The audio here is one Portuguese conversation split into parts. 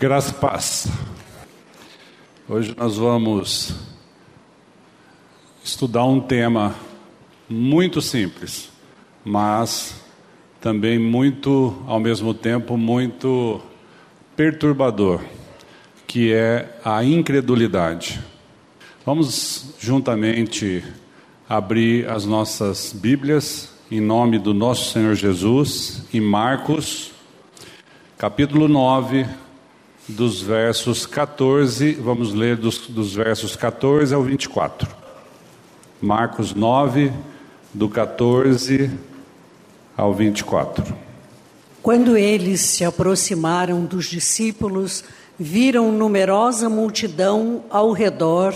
Graça e paz. Hoje nós vamos estudar um tema muito simples, mas também muito, ao mesmo tempo, muito perturbador, que é a incredulidade. Vamos juntamente abrir as nossas Bíblias em nome do nosso Senhor Jesus em Marcos, capítulo 9 dos versos 14, vamos ler dos, dos versos 14 ao 24. Marcos 9, do 14 ao 24. Quando eles se aproximaram dos discípulos, viram numerosa multidão ao redor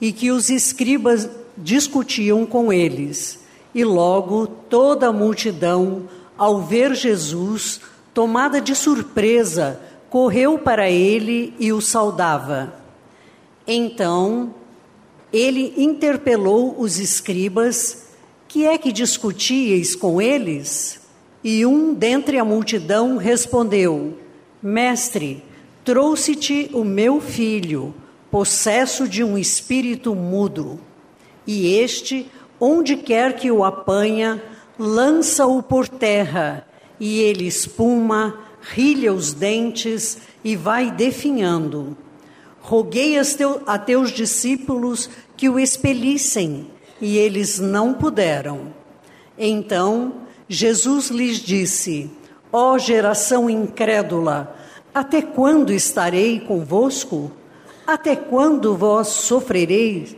e que os escribas discutiam com eles. E logo toda a multidão, ao ver Jesus, tomada de surpresa, correu para ele e o saudava. Então ele interpelou os escribas: Que é que discutíeis com eles? E um dentre a multidão respondeu: Mestre, trouxe-te o meu filho, possesso de um espírito mudo. E este, onde quer que o apanha, lança-o por terra, e ele espuma, rilha os dentes e vai definhando. Roguei a teus discípulos que o expelissem, e eles não puderam. Então Jesus lhes disse: Ó oh, geração incrédula, até quando estarei convosco? Até quando vós sofrereis?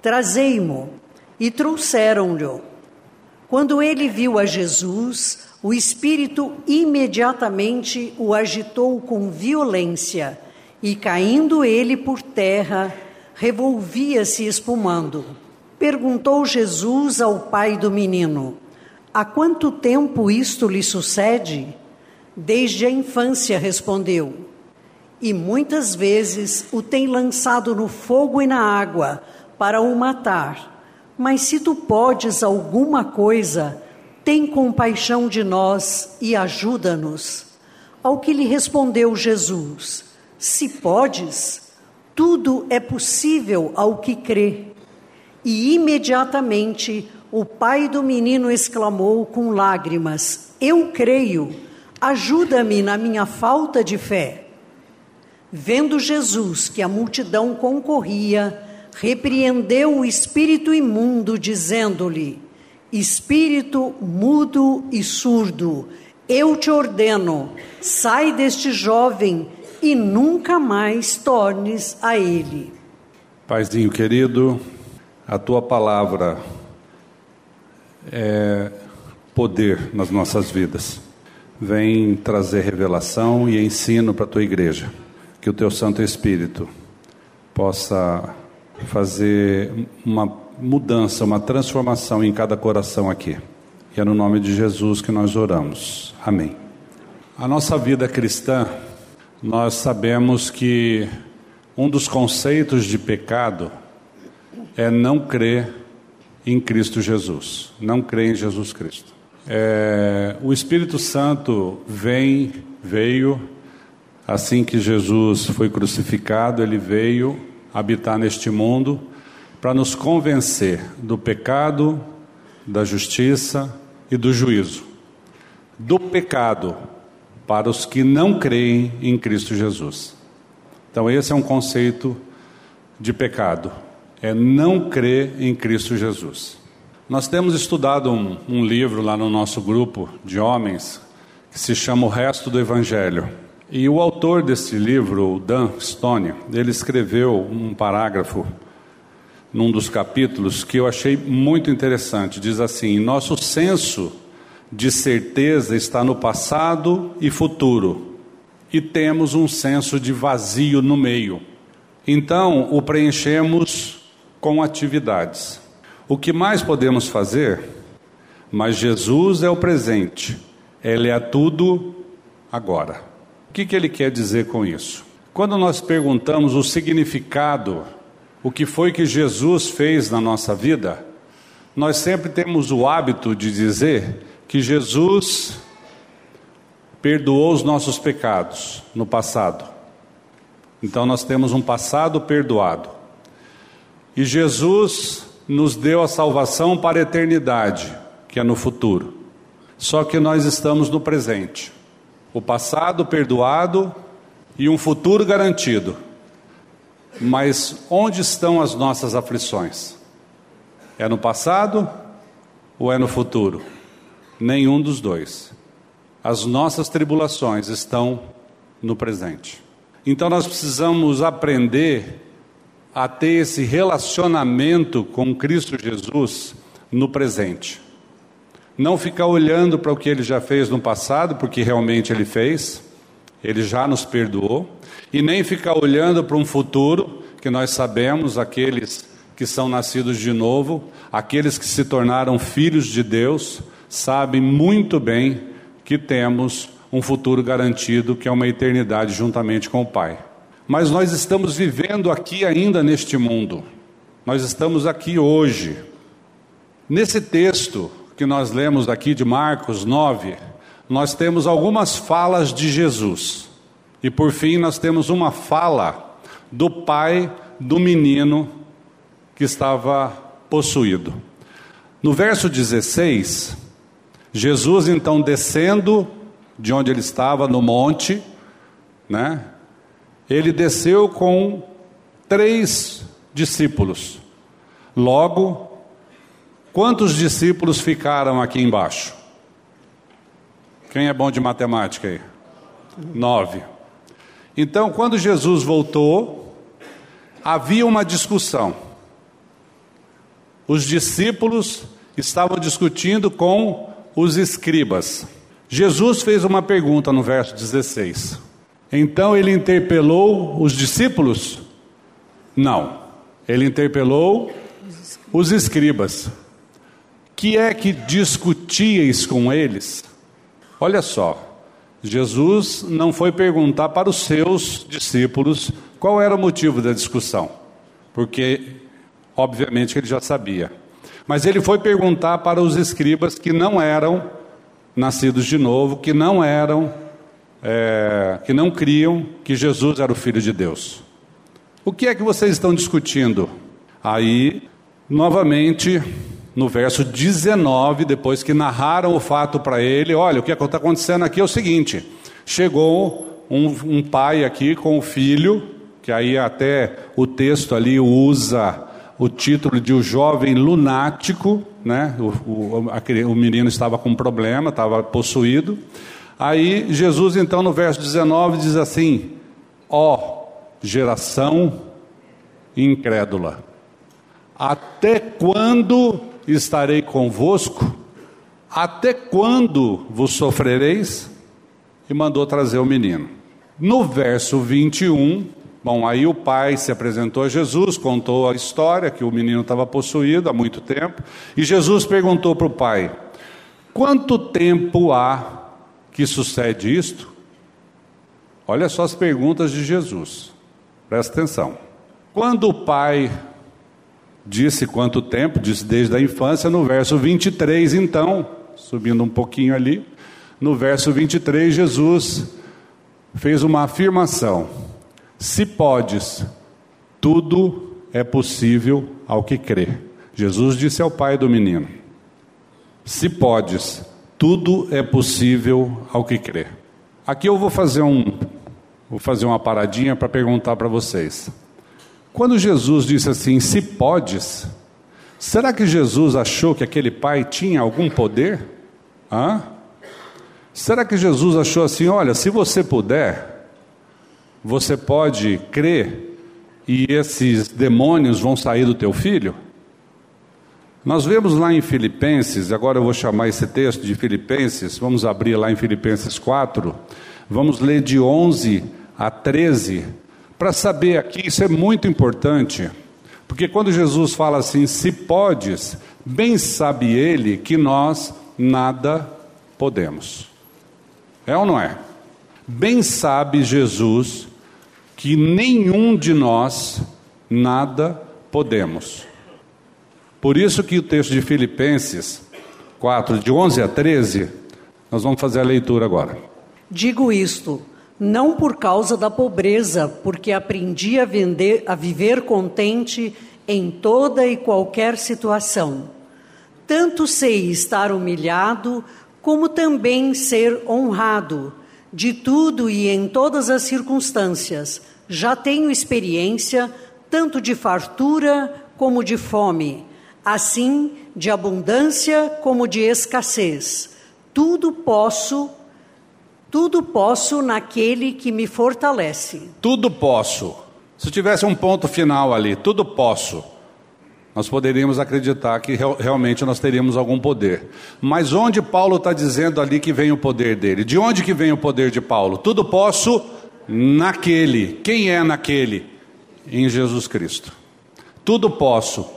Trazei-mo. E trouxeram-lhe. Quando ele viu a Jesus, o espírito imediatamente o agitou com violência e, caindo ele por terra, revolvia-se espumando. Perguntou Jesus ao pai do menino: Há quanto tempo isto lhe sucede? Desde a infância, respondeu. E muitas vezes o tem lançado no fogo e na água para o matar. Mas se tu podes alguma coisa, tem compaixão de nós e ajuda-nos. Ao que lhe respondeu Jesus: Se podes, tudo é possível ao que crê. E imediatamente o pai do menino exclamou com lágrimas: Eu creio, ajuda-me na minha falta de fé. Vendo Jesus que a multidão concorria, repreendeu o espírito imundo, dizendo-lhe: Espírito mudo e surdo, eu te ordeno, sai deste jovem e nunca mais tornes a ele. Paizinho querido, a tua palavra é poder nas nossas vidas. Vem trazer revelação e ensino para a tua igreja. Que o teu Santo Espírito possa fazer uma mudança, uma transformação em cada coração aqui. E é no nome de Jesus que nós oramos. Amém. A nossa vida cristã, nós sabemos que um dos conceitos de pecado é não crer em Cristo Jesus, não crer em Jesus Cristo. É, o Espírito Santo vem, veio, assim que Jesus foi crucificado, ele veio habitar neste mundo para nos convencer do pecado, da justiça e do juízo. Do pecado para os que não creem em Cristo Jesus. Então, esse é um conceito de pecado, é não crer em Cristo Jesus. Nós temos estudado um, um livro lá no nosso grupo de homens que se chama O Resto do Evangelho. E o autor desse livro, Dan Stone, ele escreveu um parágrafo num dos capítulos que eu achei muito interessante. Diz assim: Nosso senso de certeza está no passado e futuro, e temos um senso de vazio no meio. Então, o preenchemos com atividades. O que mais podemos fazer? Mas Jesus é o presente, Ele é tudo agora. O que, que ele quer dizer com isso? Quando nós perguntamos o significado o que foi que Jesus fez na nossa vida, nós sempre temos o hábito de dizer que Jesus perdoou os nossos pecados no passado. Então nós temos um passado perdoado. E Jesus nos deu a salvação para a eternidade, que é no futuro. Só que nós estamos no presente. O passado perdoado e um futuro garantido. Mas onde estão as nossas aflições? É no passado ou é no futuro? Nenhum dos dois. As nossas tribulações estão no presente. Então nós precisamos aprender a ter esse relacionamento com Cristo Jesus no presente. Não ficar olhando para o que ele já fez no passado, porque realmente ele fez, ele já nos perdoou, e nem ficar olhando para um futuro que nós sabemos, aqueles que são nascidos de novo, aqueles que se tornaram filhos de Deus, sabem muito bem que temos um futuro garantido, que é uma eternidade juntamente com o Pai. Mas nós estamos vivendo aqui ainda neste mundo. Nós estamos aqui hoje. Nesse texto que nós lemos aqui de Marcos 9, nós temos algumas falas de Jesus. E por fim, nós temos uma fala do pai do menino que estava possuído. No verso 16, Jesus então descendo de onde ele estava no monte, né? Ele desceu com três discípulos. Logo, quantos discípulos ficaram aqui embaixo? Quem é bom de matemática aí? Nove. Então, quando Jesus voltou, havia uma discussão. Os discípulos estavam discutindo com os escribas. Jesus fez uma pergunta no verso 16. Então ele interpelou os discípulos? Não. Ele interpelou os escribas. Que é que discutíeis com eles? Olha só, Jesus não foi perguntar para os seus discípulos qual era o motivo da discussão, porque obviamente ele já sabia. Mas ele foi perguntar para os escribas que não eram nascidos de novo, que não eram, é, que não criam que Jesus era o Filho de Deus. O que é que vocês estão discutindo? Aí, novamente, no verso 19, depois que narraram o fato para ele, olha, o que está acontecendo aqui é o seguinte: chegou um, um pai aqui com o filho, que aí até o texto ali usa o título de O Jovem Lunático, né? O, o, a, o menino estava com problema, estava possuído. Aí Jesus, então, no verso 19, diz assim: Ó oh, geração incrédula, até quando estarei convosco? Até quando vos sofrereis? E mandou trazer o menino. No verso 21, Bom, aí o pai se apresentou a Jesus, contou a história que o menino estava possuído há muito tempo, e Jesus perguntou para o pai: Quanto tempo há que sucede isto? Olha só as perguntas de Jesus, presta atenção. Quando o pai disse quanto tempo, disse desde a infância, no verso 23, então, subindo um pouquinho ali, no verso 23, Jesus fez uma afirmação. Se podes, tudo é possível ao que crê. Jesus disse ao pai do menino: Se podes, tudo é possível ao que crê. Aqui eu vou fazer um vou fazer uma paradinha para perguntar para vocês. Quando Jesus disse assim: "Se podes", será que Jesus achou que aquele pai tinha algum poder? Hã? Será que Jesus achou assim: "Olha, se você puder, você pode crer e esses demônios vão sair do teu filho? Nós vemos lá em Filipenses, agora eu vou chamar esse texto de Filipenses, vamos abrir lá em Filipenses 4, vamos ler de 11 a 13, para saber aqui, isso é muito importante, porque quando Jesus fala assim, se podes, bem sabe ele que nós nada podemos. É ou não é? Bem sabe Jesus que nenhum de nós nada podemos. Por isso que o texto de Filipenses 4, de 11 a 13, nós vamos fazer a leitura agora. Digo isto: não por causa da pobreza, porque aprendi a, vender, a viver contente em toda e qualquer situação. Tanto sei estar humilhado, como também ser honrado. De tudo e em todas as circunstâncias, já tenho experiência, tanto de fartura como de fome, assim de abundância como de escassez. Tudo posso tudo posso naquele que me fortalece. Tudo posso. Se tivesse um ponto final ali, tudo posso, nós poderíamos acreditar que realmente nós teríamos algum poder. Mas onde Paulo está dizendo ali que vem o poder dele? De onde que vem o poder de Paulo? Tudo posso naquele. Quem é naquele? Em Jesus Cristo. Tudo posso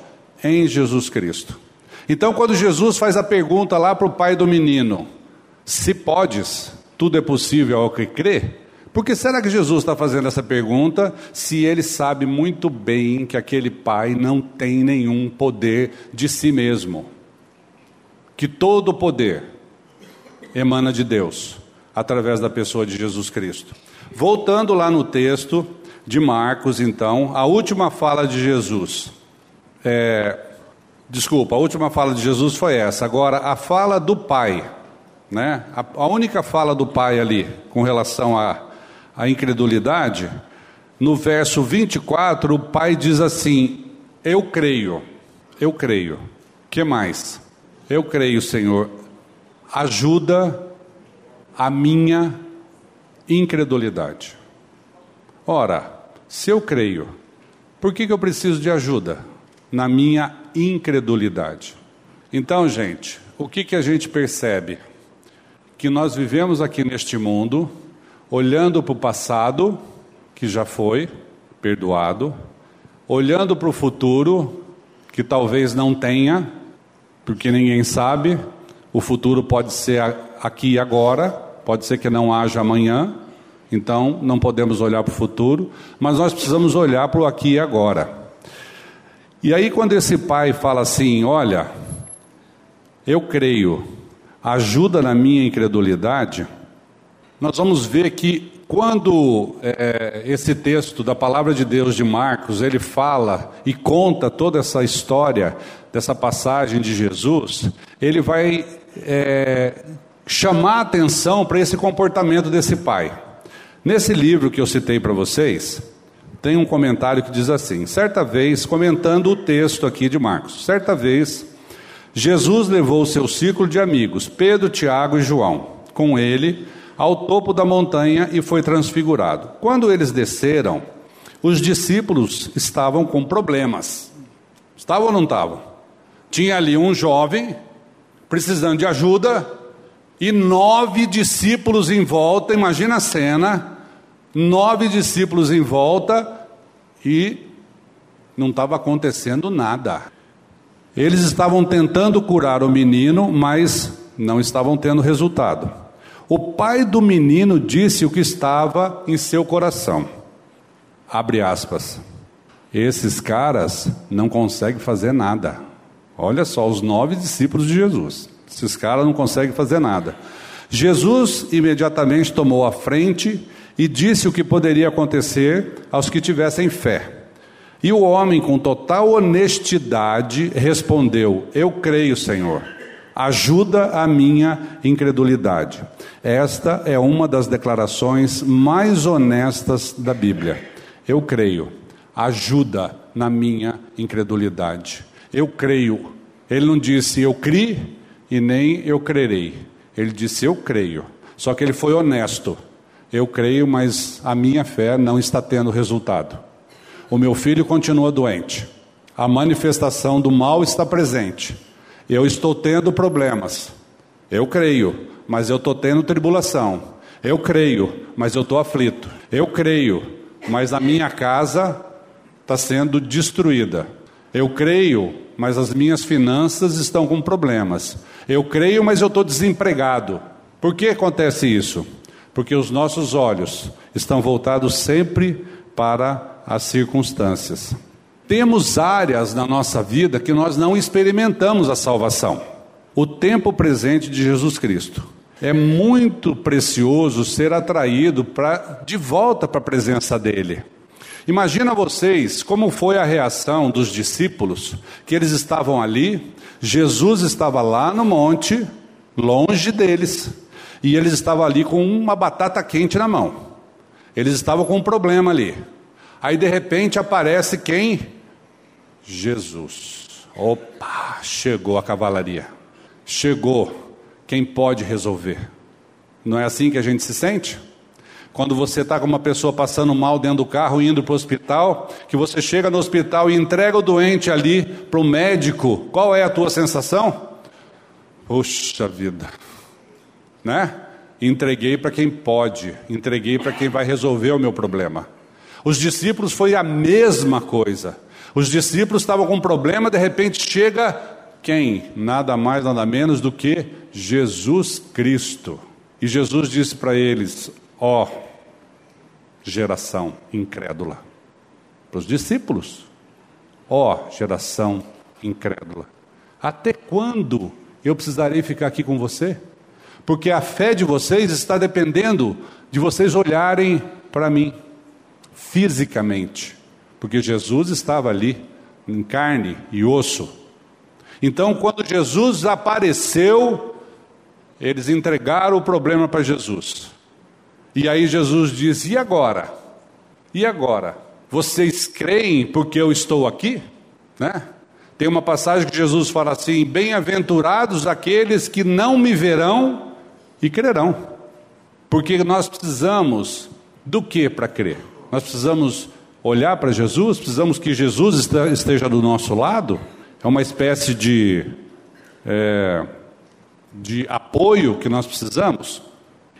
em Jesus Cristo. Então, quando Jesus faz a pergunta lá para o pai do menino: Se podes, tudo é possível ao que crê? Por que será que Jesus está fazendo essa pergunta se ele sabe muito bem que aquele pai não tem nenhum poder de si mesmo? Que todo o poder emana de Deus, através da pessoa de Jesus Cristo. Voltando lá no texto de Marcos, então, a última fala de Jesus. É, desculpa, a última fala de Jesus foi essa. Agora, a fala do Pai. Né? A, a única fala do pai ali com relação à, à incredulidade, no verso 24, o pai diz assim: Eu creio, eu creio. que mais? Eu creio, Senhor, ajuda a minha incredulidade. Ora, se eu creio, por que, que eu preciso de ajuda? Na minha incredulidade. Então, gente, o que, que a gente percebe? Que nós vivemos aqui neste mundo, olhando para o passado, que já foi perdoado, olhando para o futuro, que talvez não tenha, porque ninguém sabe, o futuro pode ser aqui e agora, pode ser que não haja amanhã, então não podemos olhar para o futuro, mas nós precisamos olhar para o aqui e agora. E aí, quando esse pai fala assim: Olha, eu creio ajuda na minha incredulidade, nós vamos ver que quando é, é, esse texto da palavra de Deus de Marcos ele fala e conta toda essa história dessa passagem de Jesus, ele vai é, chamar atenção para esse comportamento desse pai. Nesse livro que eu citei para vocês, tem um comentário que diz assim: certa vez, comentando o texto aqui de Marcos, certa vez Jesus levou o seu círculo de amigos, Pedro, Tiago e João, com ele ao topo da montanha e foi transfigurado. Quando eles desceram, os discípulos estavam com problemas. Estavam ou não estavam? Tinha ali um jovem precisando de ajuda e nove discípulos em volta. Imagina a cena: nove discípulos em volta e não estava acontecendo nada. Eles estavam tentando curar o menino, mas não estavam tendo resultado. O pai do menino disse o que estava em seu coração. Abre aspas. Esses caras não conseguem fazer nada. Olha só, os nove discípulos de Jesus. Esses caras não conseguem fazer nada. Jesus imediatamente tomou a frente e disse o que poderia acontecer aos que tivessem fé. E o homem, com total honestidade, respondeu: Eu creio, Senhor. Ajuda a minha incredulidade. Esta é uma das declarações mais honestas da Bíblia. Eu creio. Ajuda na minha incredulidade. Eu creio. Ele não disse eu criei e nem eu crerei. Ele disse eu creio. Só que ele foi honesto. Eu creio, mas a minha fé não está tendo resultado. O meu filho continua doente. A manifestação do mal está presente. Eu estou tendo problemas. Eu creio, mas eu estou tendo tribulação. Eu creio, mas eu estou aflito. Eu creio, mas a minha casa está sendo destruída. Eu creio, mas as minhas finanças estão com problemas. Eu creio, mas eu estou desempregado. Por que acontece isso? Porque os nossos olhos estão voltados sempre para as circunstâncias. Temos áreas na nossa vida que nós não experimentamos a salvação. O tempo presente de Jesus Cristo. É muito precioso ser atraído pra, de volta para a presença dele. Imagina vocês como foi a reação dos discípulos, que eles estavam ali, Jesus estava lá no monte, longe deles, e eles estavam ali com uma batata quente na mão. Eles estavam com um problema ali. Aí de repente aparece quem? Jesus. Opa, chegou a cavalaria. Chegou quem pode resolver. Não é assim que a gente se sente? Quando você está com uma pessoa passando mal dentro do carro, indo para o hospital, que você chega no hospital e entrega o doente ali para o médico, qual é a tua sensação? Puxa vida, né? Entreguei para quem pode, entreguei para quem vai resolver o meu problema. Os discípulos foi a mesma coisa. Os discípulos estavam com um problema, de repente chega quem? Nada mais, nada menos do que Jesus Cristo. E Jesus disse para eles: Ó, oh, geração incrédula. Para os discípulos, ó, oh, geração incrédula. Até quando eu precisarei ficar aqui com você? Porque a fé de vocês está dependendo de vocês olharem para mim, fisicamente. Porque Jesus estava ali, em carne e osso. Então, quando Jesus apareceu, eles entregaram o problema para Jesus. E aí Jesus diz: E agora? E agora? Vocês creem porque eu estou aqui? Né? Tem uma passagem que Jesus fala assim: Bem-aventurados aqueles que não me verão e crerão. Porque nós precisamos do que para crer? Nós precisamos olhar para Jesus, precisamos que Jesus esteja do nosso lado. É uma espécie de, é, de apoio que nós precisamos.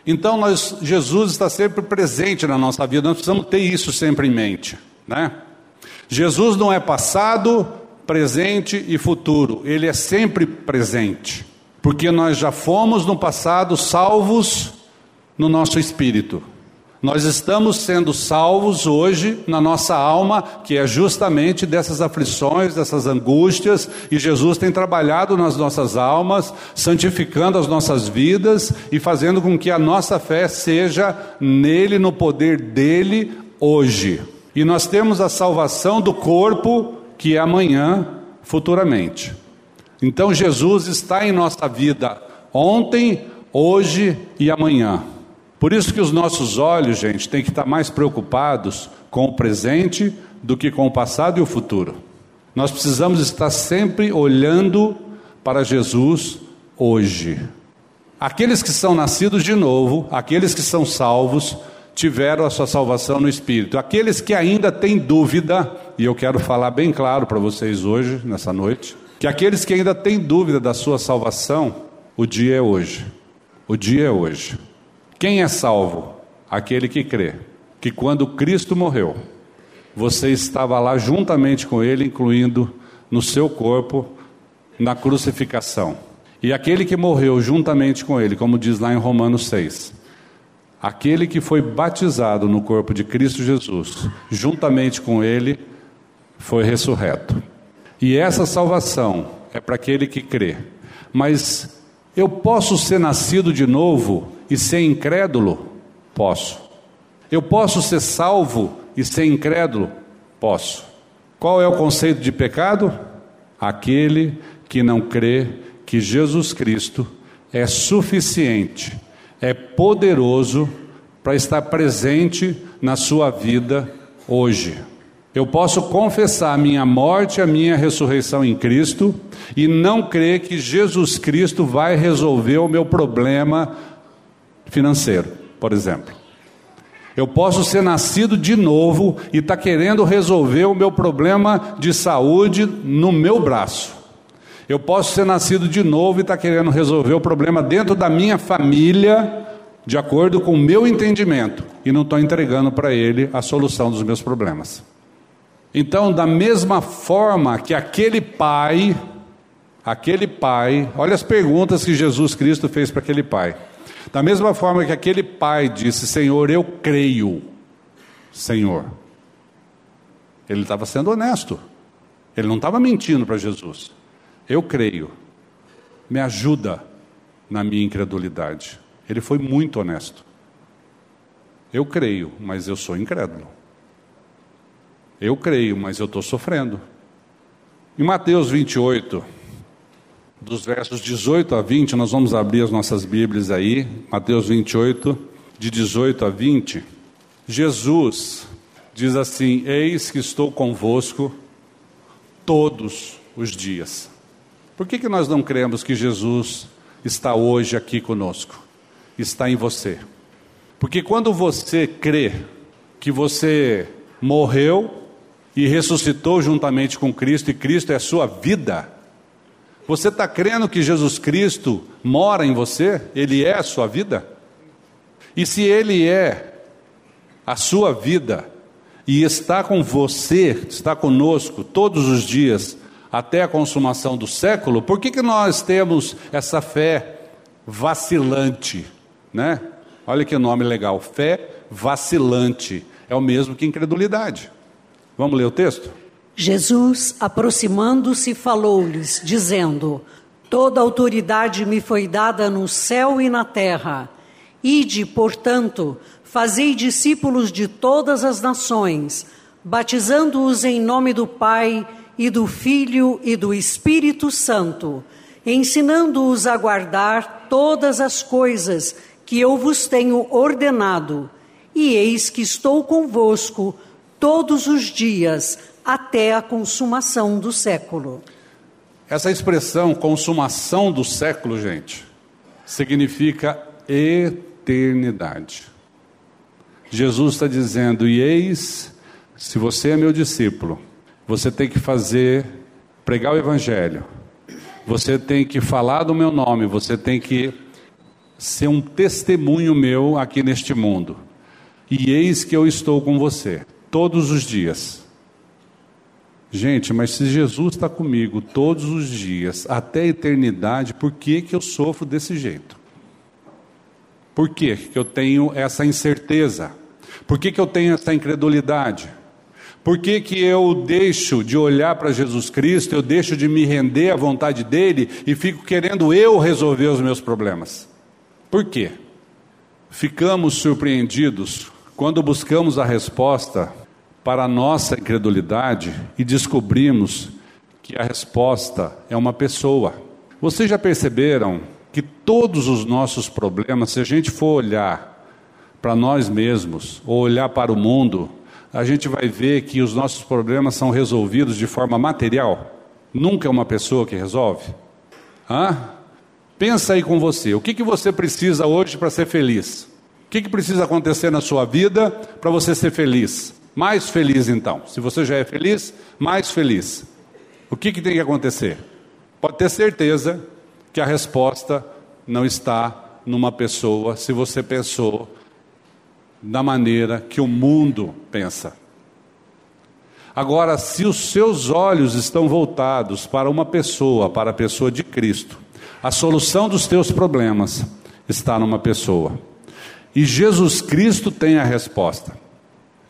Então, nós, Jesus está sempre presente na nossa vida, nós precisamos ter isso sempre em mente. Né? Jesus não é passado, presente e futuro, ele é sempre presente, porque nós já fomos no passado salvos no nosso espírito. Nós estamos sendo salvos hoje na nossa alma, que é justamente dessas aflições, dessas angústias, e Jesus tem trabalhado nas nossas almas, santificando as nossas vidas e fazendo com que a nossa fé seja nele, no poder dele, hoje. E nós temos a salvação do corpo, que é amanhã, futuramente. Então Jesus está em nossa vida ontem, hoje e amanhã. Por isso que os nossos olhos, gente, têm que estar mais preocupados com o presente do que com o passado e o futuro. Nós precisamos estar sempre olhando para Jesus hoje. Aqueles que são nascidos de novo, aqueles que são salvos, tiveram a sua salvação no Espírito. Aqueles que ainda têm dúvida, e eu quero falar bem claro para vocês hoje, nessa noite, que aqueles que ainda têm dúvida da sua salvação, o dia é hoje. O dia é hoje. Quem é salvo? Aquele que crê que quando Cristo morreu, você estava lá juntamente com Ele, incluindo no seu corpo, na crucificação. E aquele que morreu juntamente com Ele, como diz lá em Romanos 6, aquele que foi batizado no corpo de Cristo Jesus, juntamente com Ele, foi ressurreto. E essa salvação é para aquele que crê. Mas eu posso ser nascido de novo e ser incrédulo? Posso. Eu posso ser salvo e ser incrédulo? Posso. Qual é o conceito de pecado? Aquele que não crê que Jesus Cristo é suficiente, é poderoso para estar presente na sua vida hoje. Eu posso confessar a minha morte, a minha ressurreição em Cristo e não crer que Jesus Cristo vai resolver o meu problema financeiro, por exemplo. Eu posso ser nascido de novo e estar tá querendo resolver o meu problema de saúde no meu braço. Eu posso ser nascido de novo e estar tá querendo resolver o problema dentro da minha família, de acordo com o meu entendimento, e não estou entregando para ele a solução dos meus problemas. Então, da mesma forma que aquele pai, aquele pai, olha as perguntas que Jesus Cristo fez para aquele pai. Da mesma forma que aquele pai disse: Senhor, eu creio, Senhor. Ele estava sendo honesto, ele não estava mentindo para Jesus. Eu creio, me ajuda na minha incredulidade. Ele foi muito honesto. Eu creio, mas eu sou incrédulo. Eu creio, mas eu estou sofrendo. Em Mateus 28, dos versos 18 a 20, nós vamos abrir as nossas Bíblias aí, Mateus 28, de 18 a 20. Jesus diz assim: Eis que estou convosco todos os dias. Por que, que nós não cremos que Jesus está hoje aqui conosco? Está em você. Porque quando você crê que você morreu e ressuscitou juntamente com Cristo, e Cristo é a sua vida, você está crendo que Jesus Cristo mora em você? Ele é a sua vida? E se Ele é a sua vida e está com você, está conosco todos os dias até a consumação do século, por que, que nós temos essa fé vacilante? Né? Olha que nome legal, fé vacilante. É o mesmo que incredulidade. Vamos ler o texto? Jesus, aproximando-se, falou-lhes, dizendo: Toda autoridade me foi dada no céu e na terra. Ide, portanto, fazei discípulos de todas as nações, batizando-os em nome do Pai e do Filho e do Espírito Santo, ensinando-os a guardar todas as coisas que eu vos tenho ordenado. E eis que estou convosco todos os dias até a consumação do século. Essa expressão consumação do século, gente, significa eternidade. Jesus está dizendo: e eis, se você é meu discípulo, você tem que fazer, pregar o Evangelho, você tem que falar do meu nome, você tem que ser um testemunho meu aqui neste mundo. E eis que eu estou com você todos os dias Gente, mas se Jesus está comigo todos os dias, até a eternidade, por que, que eu sofro desse jeito? Por que, que eu tenho essa incerteza? Por que, que eu tenho essa incredulidade? Por que, que eu deixo de olhar para Jesus Cristo, eu deixo de me render à vontade dele e fico querendo eu resolver os meus problemas? Por quê? Ficamos surpreendidos quando buscamos a resposta para a nossa incredulidade e descobrimos que a resposta é uma pessoa. Vocês já perceberam que todos os nossos problemas, se a gente for olhar para nós mesmos ou olhar para o mundo, a gente vai ver que os nossos problemas são resolvidos de forma material. Nunca é uma pessoa que resolve. Hã? Pensa aí com você. O que, que você precisa hoje para ser feliz? O que, que precisa acontecer na sua vida para você ser feliz? Mais feliz então. Se você já é feliz, mais feliz. O que, que tem que acontecer? Pode ter certeza que a resposta não está numa pessoa se você pensou da maneira que o mundo pensa. Agora, se os seus olhos estão voltados para uma pessoa, para a pessoa de Cristo, a solução dos teus problemas está numa pessoa. E Jesus Cristo tem a resposta.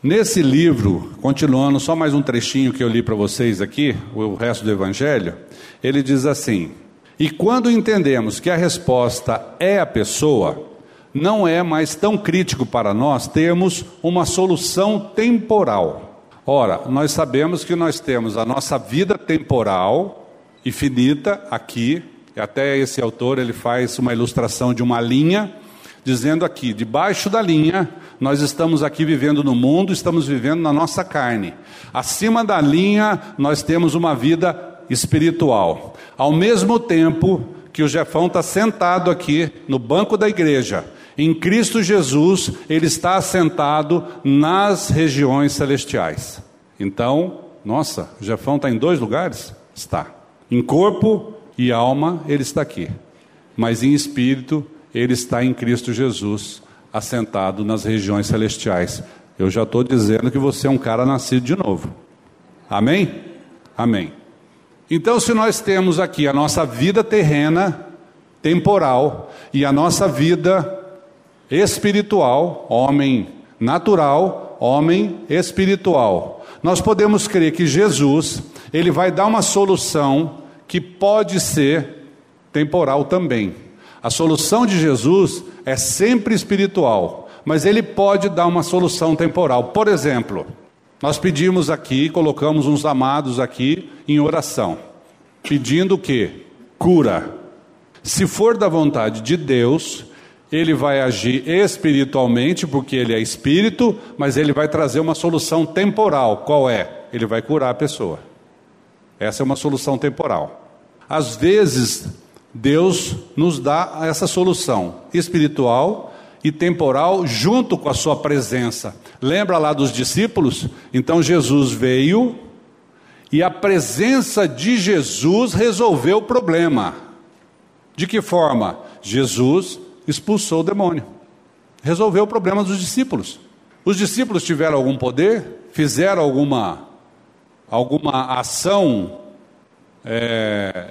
Nesse livro, continuando, só mais um trechinho que eu li para vocês aqui, o resto do Evangelho, ele diz assim: E quando entendemos que a resposta é a pessoa, não é mais tão crítico para nós termos uma solução temporal. Ora, nós sabemos que nós temos a nossa vida temporal e finita aqui, até esse autor ele faz uma ilustração de uma linha, dizendo aqui, debaixo da linha nós estamos aqui vivendo no mundo, estamos vivendo na nossa carne. Acima da linha, nós temos uma vida espiritual. Ao mesmo tempo que o Jefão está sentado aqui no banco da igreja, em Cristo Jesus, ele está assentado nas regiões celestiais. Então, nossa, o Jefão está em dois lugares? Está. Em corpo e alma, ele está aqui. Mas em espírito, ele está em Cristo Jesus assentado nas regiões celestiais. Eu já estou dizendo que você é um cara nascido de novo. Amém? Amém. Então, se nós temos aqui a nossa vida terrena, temporal, e a nossa vida espiritual, homem natural, homem espiritual, nós podemos crer que Jesus, ele vai dar uma solução que pode ser temporal também. A solução de Jesus é sempre espiritual, mas ele pode dar uma solução temporal. Por exemplo, nós pedimos aqui, colocamos uns amados aqui em oração, pedindo o? Cura. Se for da vontade de Deus, ele vai agir espiritualmente, porque ele é espírito, mas ele vai trazer uma solução temporal. Qual é? Ele vai curar a pessoa. Essa é uma solução temporal. Às vezes, Deus nos dá essa solução espiritual e temporal junto com a sua presença. Lembra lá dos discípulos? Então Jesus veio e a presença de Jesus resolveu o problema. De que forma? Jesus expulsou o demônio. Resolveu o problema dos discípulos. Os discípulos tiveram algum poder? Fizeram alguma, alguma ação é,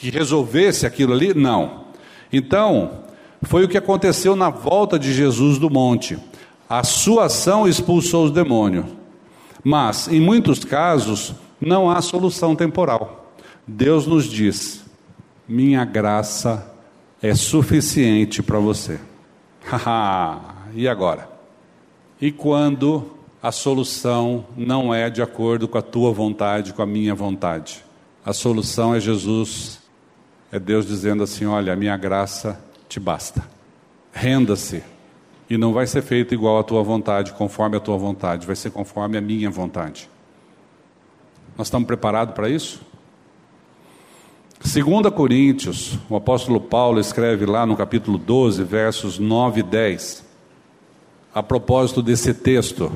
que resolvesse aquilo ali? Não. Então, foi o que aconteceu na volta de Jesus do monte. A sua ação expulsou os demônios. Mas, em muitos casos, não há solução temporal. Deus nos diz: minha graça é suficiente para você. e agora? E quando a solução não é de acordo com a tua vontade, com a minha vontade? A solução é Jesus, é Deus dizendo assim: olha, a minha graça te basta. Renda-se. E não vai ser feito igual à tua vontade, conforme a tua vontade, vai ser conforme a minha vontade. Nós estamos preparados para isso? 2 Coríntios, o apóstolo Paulo escreve lá no capítulo 12, versos 9 e 10, a propósito desse texto,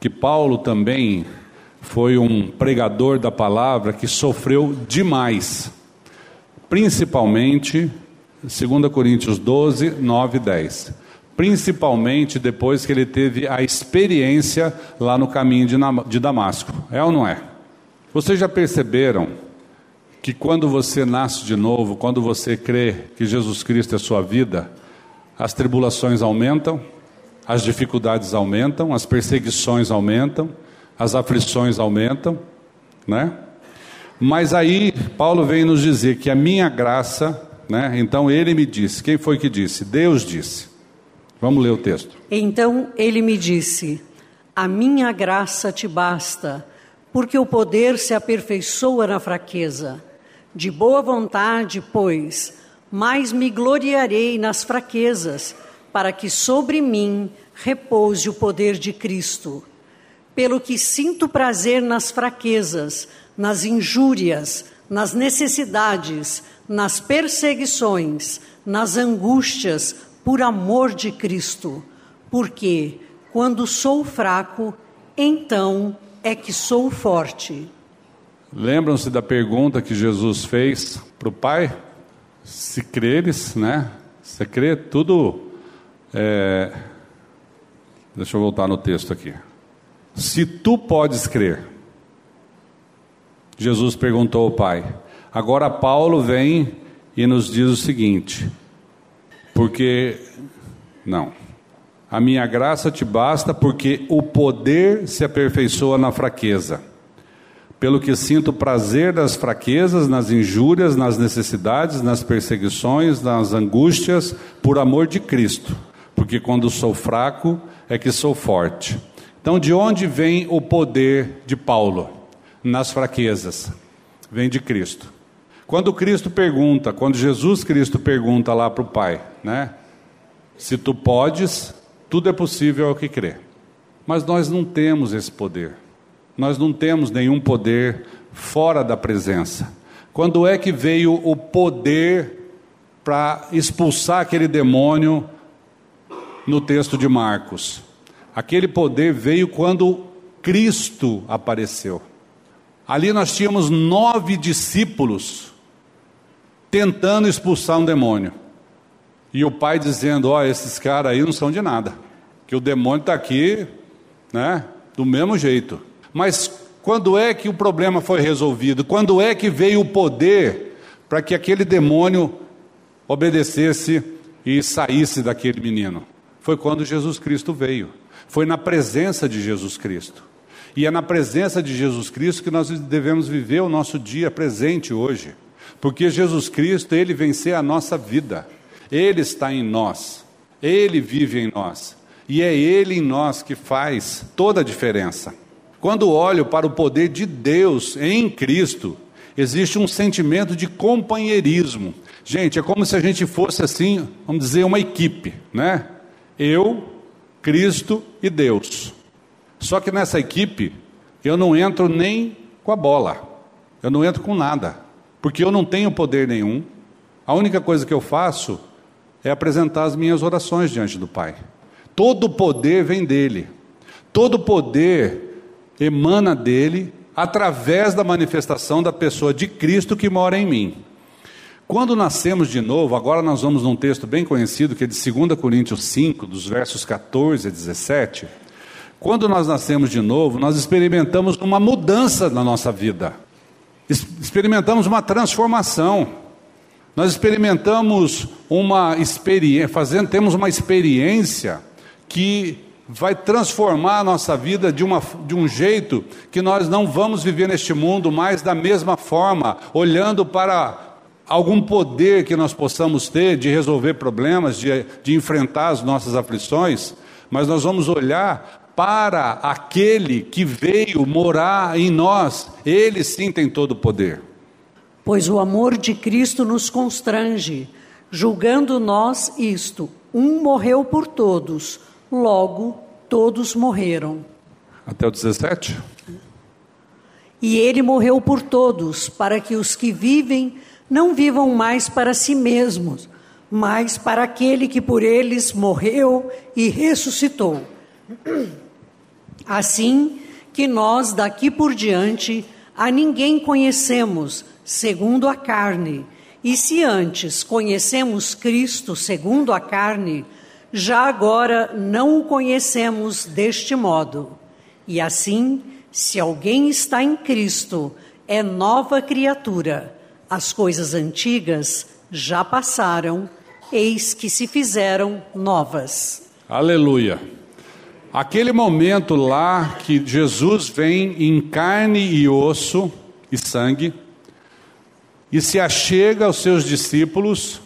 que Paulo também foi um pregador da palavra que sofreu demais, principalmente, 2 Coríntios 12, 9 e 10, principalmente depois que ele teve a experiência lá no caminho de Damasco, é ou não é? Vocês já perceberam que quando você nasce de novo, quando você crê que Jesus Cristo é sua vida, as tribulações aumentam, as dificuldades aumentam, as perseguições aumentam, as aflições aumentam, né? Mas aí Paulo vem nos dizer que a minha graça, né? Então ele me disse, quem foi que disse? Deus disse. Vamos ler o texto. Então ele me disse: A minha graça te basta, porque o poder se aperfeiçoa na fraqueza. De boa vontade, pois, mais me gloriarei nas fraquezas, para que sobre mim repouse o poder de Cristo. Pelo que sinto prazer nas fraquezas, nas injúrias, nas necessidades, nas perseguições, nas angústias, por amor de Cristo. Porque, quando sou fraco, então é que sou forte. Lembram-se da pergunta que Jesus fez para o Pai? Se creres, né? Se crê, tudo. É... Deixa eu voltar no texto aqui. Se tu podes crer, Jesus perguntou ao Pai. Agora Paulo vem e nos diz o seguinte: porque, não, a minha graça te basta, porque o poder se aperfeiçoa na fraqueza pelo que sinto prazer das fraquezas, nas injúrias, nas necessidades, nas perseguições, nas angústias, por amor de Cristo, porque quando sou fraco é que sou forte. Então, de onde vem o poder de Paulo? Nas fraquezas. Vem de Cristo. Quando Cristo pergunta, quando Jesus Cristo pergunta lá para o Pai, né? Se tu podes, tudo é possível ao que crê. Mas nós não temos esse poder. Nós não temos nenhum poder fora da presença. Quando é que veio o poder para expulsar aquele demônio no texto de Marcos? Aquele poder veio quando Cristo apareceu. Ali nós tínhamos nove discípulos tentando expulsar um demônio. E o pai dizendo: Ó, oh, esses caras aí não são de nada, que o demônio está aqui, né, do mesmo jeito. Mas quando é que o problema foi resolvido? Quando é que veio o poder para que aquele demônio obedecesse e saísse daquele menino? Foi quando Jesus Cristo veio. Foi na presença de Jesus Cristo. E é na presença de Jesus Cristo que nós devemos viver o nosso dia presente hoje. Porque Jesus Cristo, ele venceu a nossa vida. Ele está em nós. Ele vive em nós. E é Ele em nós que faz toda a diferença. Quando olho para o poder de Deus em Cristo, existe um sentimento de companheirismo. Gente, é como se a gente fosse assim, vamos dizer, uma equipe, né? Eu, Cristo e Deus. Só que nessa equipe, eu não entro nem com a bola, eu não entro com nada, porque eu não tenho poder nenhum. A única coisa que eu faço é apresentar as minhas orações diante do Pai. Todo poder vem dele, todo poder emana dele através da manifestação da pessoa de Cristo que mora em mim. Quando nascemos de novo, agora nós vamos num texto bem conhecido que é de 2 Coríntios 5, dos versos 14 a 17. Quando nós nascemos de novo, nós experimentamos uma mudança na nossa vida, experimentamos uma transformação, nós experimentamos uma experiência, fazendo, temos uma experiência que vai transformar a nossa vida de, uma, de um jeito que nós não vamos viver neste mundo mais da mesma forma, olhando para algum poder que nós possamos ter de resolver problemas, de, de enfrentar as nossas aflições, mas nós vamos olhar para aquele que veio morar em nós, ele sim tem todo o poder. Pois o amor de Cristo nos constrange, julgando nós isto: um morreu por todos Logo, todos morreram. Até o 17? E ele morreu por todos, para que os que vivem não vivam mais para si mesmos, mas para aquele que por eles morreu e ressuscitou. Assim que nós daqui por diante a ninguém conhecemos segundo a carne, e se antes conhecemos Cristo segundo a carne, já agora não o conhecemos deste modo. E assim, se alguém está em Cristo, é nova criatura. As coisas antigas já passaram, eis que se fizeram novas. Aleluia. Aquele momento lá que Jesus vem em carne e osso e sangue e se achega aos seus discípulos,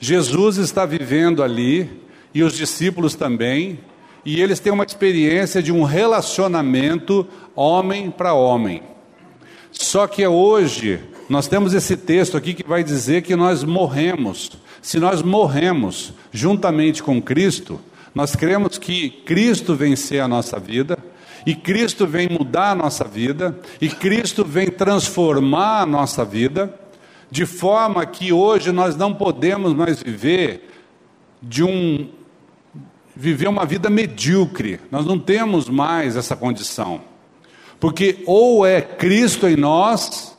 Jesus está vivendo ali e os discípulos também, e eles têm uma experiência de um relacionamento homem para homem. Só que hoje nós temos esse texto aqui que vai dizer que nós morremos. Se nós morremos juntamente com Cristo, nós cremos que Cristo vencer a nossa vida, e Cristo vem mudar a nossa vida, e Cristo vem transformar a nossa vida, de forma que hoje nós não podemos mais viver de um viver uma vida medíocre. Nós não temos mais essa condição. Porque ou é Cristo em nós,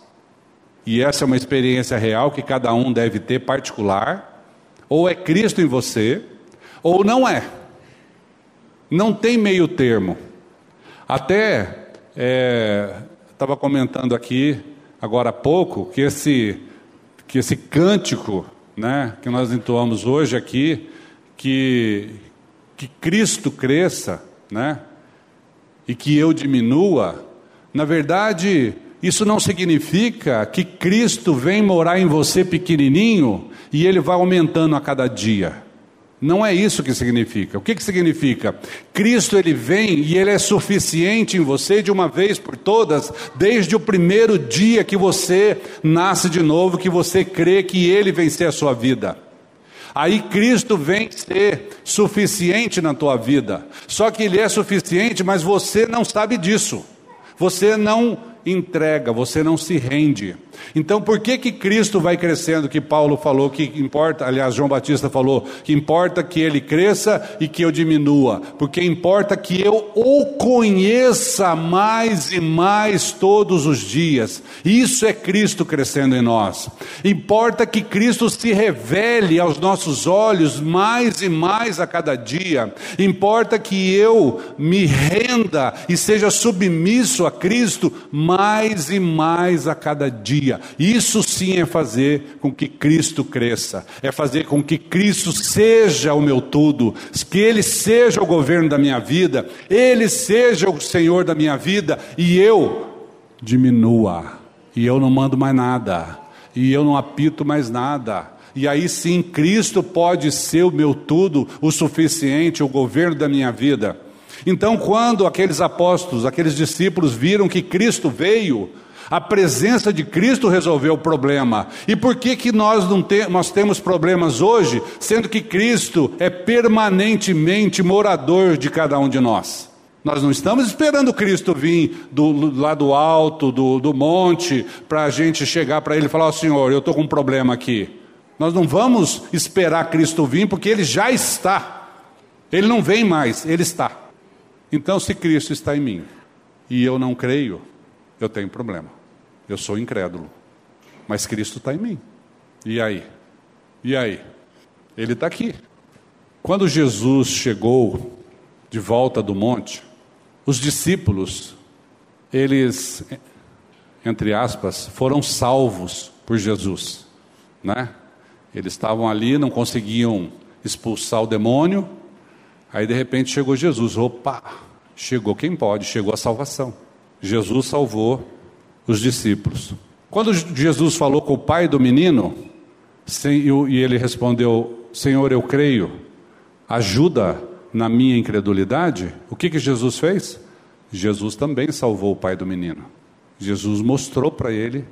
e essa é uma experiência real que cada um deve ter particular, ou é Cristo em você, ou não é. Não tem meio termo. Até estava é, comentando aqui agora há pouco que esse que esse cântico, né, que nós entoamos hoje aqui, que que Cristo cresça, né? E que eu diminua, na verdade, isso não significa que Cristo vem morar em você pequenininho e ele vai aumentando a cada dia. Não é isso que significa. O que, que significa? Cristo ele vem e ele é suficiente em você de uma vez por todas, desde o primeiro dia que você nasce de novo, que você crê que ele vencer a sua vida. Aí Cristo vem ser suficiente na tua vida. Só que Ele é suficiente, mas você não sabe disso. Você não entrega, você não se rende. Então, por que que Cristo vai crescendo? Que Paulo falou que importa, aliás, João Batista falou que importa que ele cresça e que eu diminua, porque importa que eu o conheça mais e mais todos os dias. Isso é Cristo crescendo em nós. Importa que Cristo se revele aos nossos olhos mais e mais a cada dia. Importa que eu me renda e seja submisso a Cristo mais e mais a cada dia. Isso sim é fazer com que Cristo cresça, é fazer com que Cristo seja o meu tudo, que Ele seja o governo da minha vida, Ele seja o Senhor da minha vida e eu diminua, e eu não mando mais nada, e eu não apito mais nada, e aí sim Cristo pode ser o meu tudo, o suficiente, o governo da minha vida. Então, quando aqueles apóstolos, aqueles discípulos viram que Cristo veio, a presença de Cristo resolveu o problema. E por que, que nós, não te, nós temos problemas hoje, sendo que Cristo é permanentemente morador de cada um de nós? Nós não estamos esperando Cristo vir do, lá do alto, do, do monte, para a gente chegar para Ele e falar: oh, Senhor, eu estou com um problema aqui. Nós não vamos esperar Cristo vir, porque Ele já está. Ele não vem mais, Ele está. Então, se Cristo está em mim e eu não creio, eu tenho problema. Eu sou incrédulo. Mas Cristo está em mim. E aí? E aí? Ele está aqui. Quando Jesus chegou de volta do monte, os discípulos, eles, entre aspas, foram salvos por Jesus, né? Eles estavam ali, não conseguiam expulsar o demônio, aí de repente chegou Jesus, opa, chegou quem pode, chegou a salvação. Jesus salvou os discípulos. Quando Jesus falou com o pai do menino, e ele respondeu: Senhor, eu creio, ajuda na minha incredulidade, o que, que Jesus fez? Jesus também salvou o pai do menino. Jesus mostrou para ele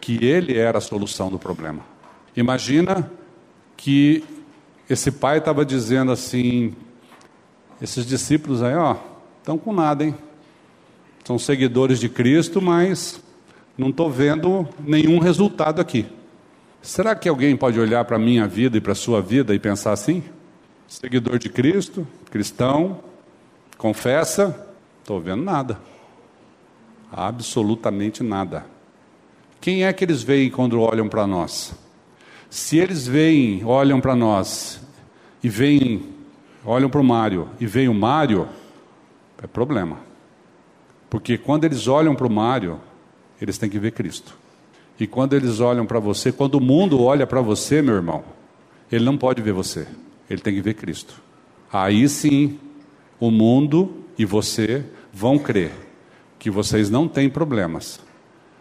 que ele era a solução do problema. Imagina que esse pai estava dizendo assim: esses discípulos aí, ó, estão com nada, hein? São seguidores de Cristo, mas não estou vendo nenhum resultado aqui. Será que alguém pode olhar para a minha vida e para a sua vida e pensar assim? Seguidor de Cristo, cristão, confessa, estou vendo nada. Absolutamente nada. Quem é que eles veem quando olham para nós? Se eles veem, olham para nós e veem, olham para o Mário e veem o Mário, é problema. Porque quando eles olham para o Mário, eles têm que ver Cristo. E quando eles olham para você, quando o mundo olha para você, meu irmão, ele não pode ver você, ele tem que ver Cristo. Aí sim, o mundo e você vão crer que vocês não têm problemas,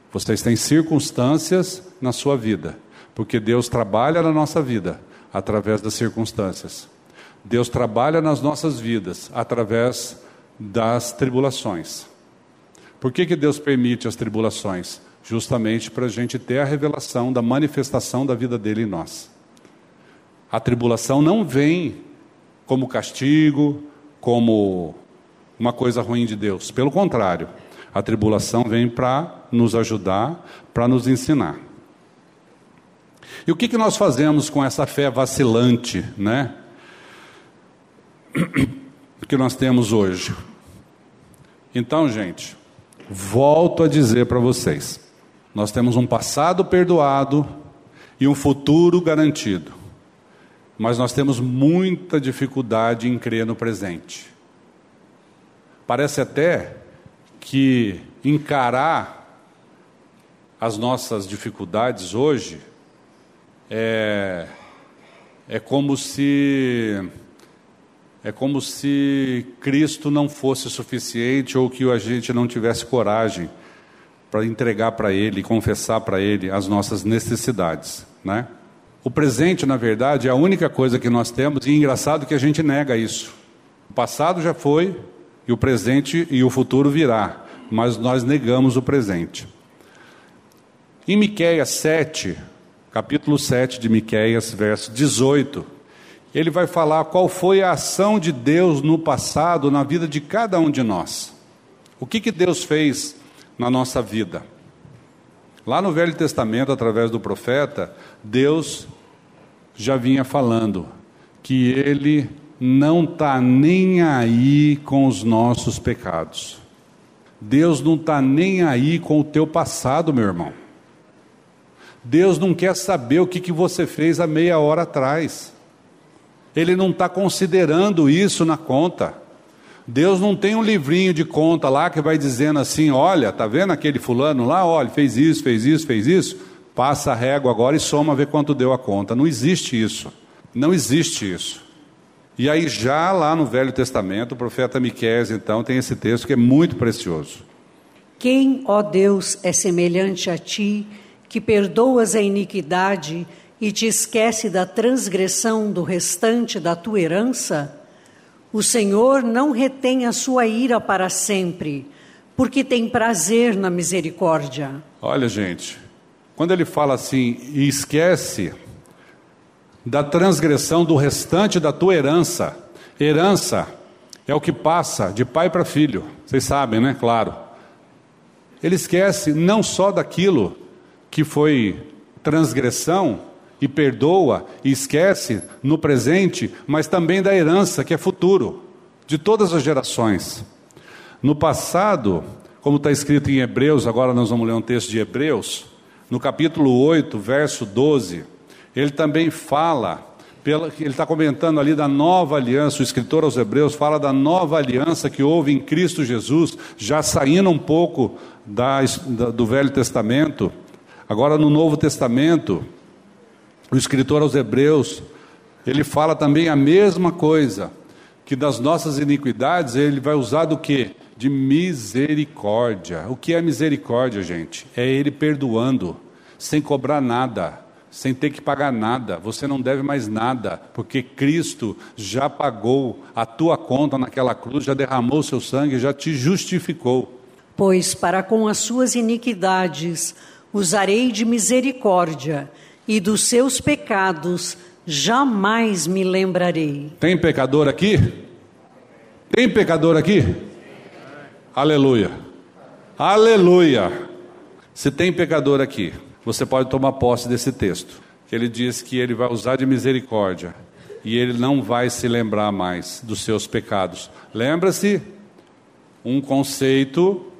vocês têm circunstâncias na sua vida, porque Deus trabalha na nossa vida através das circunstâncias. Deus trabalha nas nossas vidas através das tribulações. Por que, que Deus permite as tribulações? Justamente para a gente ter a revelação da manifestação da vida dele em nós. A tribulação não vem como castigo, como uma coisa ruim de Deus. Pelo contrário, a tribulação vem para nos ajudar, para nos ensinar. E o que, que nós fazemos com essa fé vacilante, né? que nós temos hoje? Então, gente, Volto a dizer para vocês: nós temos um passado perdoado e um futuro garantido, mas nós temos muita dificuldade em crer no presente. Parece até que encarar as nossas dificuldades hoje é, é como se é como se Cristo não fosse suficiente ou que a gente não tivesse coragem para entregar para Ele, confessar para Ele as nossas necessidades, né? O presente, na verdade, é a única coisa que nós temos e é engraçado que a gente nega isso. O passado já foi e o presente e o futuro virá, mas nós negamos o presente. Em Miqueias 7, capítulo 7 de Miqueias, verso 18, ele vai falar qual foi a ação de Deus no passado na vida de cada um de nós. O que, que Deus fez na nossa vida? Lá no Velho Testamento, através do profeta, Deus já vinha falando que Ele não está nem aí com os nossos pecados. Deus não está nem aí com o teu passado, meu irmão. Deus não quer saber o que, que você fez há meia hora atrás. Ele não está considerando isso na conta. Deus não tem um livrinho de conta lá que vai dizendo assim: olha, tá vendo aquele fulano lá? Olha, fez isso, fez isso, fez isso. Passa a régua agora e soma, vê quanto deu a conta. Não existe isso. Não existe isso. E aí, já lá no Velho Testamento, o profeta Miqués, então, tem esse texto que é muito precioso. Quem, ó Deus, é semelhante a ti, que perdoas a iniquidade e te esquece da transgressão do restante da tua herança? O Senhor não retém a sua ira para sempre, porque tem prazer na misericórdia. Olha, gente, quando ele fala assim, e esquece da transgressão do restante da tua herança, herança é o que passa de pai para filho, vocês sabem, né? Claro. Ele esquece não só daquilo que foi transgressão e perdoa e esquece no presente, mas também da herança que é futuro, de todas as gerações. No passado, como está escrito em Hebreus, agora nós vamos ler um texto de Hebreus, no capítulo 8, verso 12, ele também fala ele está comentando ali da nova aliança, o escritor aos Hebreus fala da nova aliança que houve em Cristo Jesus, já saindo um pouco da, do Velho Testamento, agora no Novo Testamento, o escritor aos Hebreus, ele fala também a mesma coisa, que das nossas iniquidades ele vai usar do que? De misericórdia. O que é misericórdia, gente? É ele perdoando, sem cobrar nada sem ter que pagar nada, você não deve mais nada, porque Cristo já pagou a tua conta naquela cruz, já derramou seu sangue, já te justificou. Pois para com as suas iniquidades usarei de misericórdia, e dos seus pecados jamais me lembrarei. Tem pecador aqui? Tem pecador aqui? Aleluia. Aleluia. Se tem pecador aqui, você pode tomar posse desse texto. Que ele diz que ele vai usar de misericórdia e ele não vai se lembrar mais dos seus pecados. Lembra-se, um conceito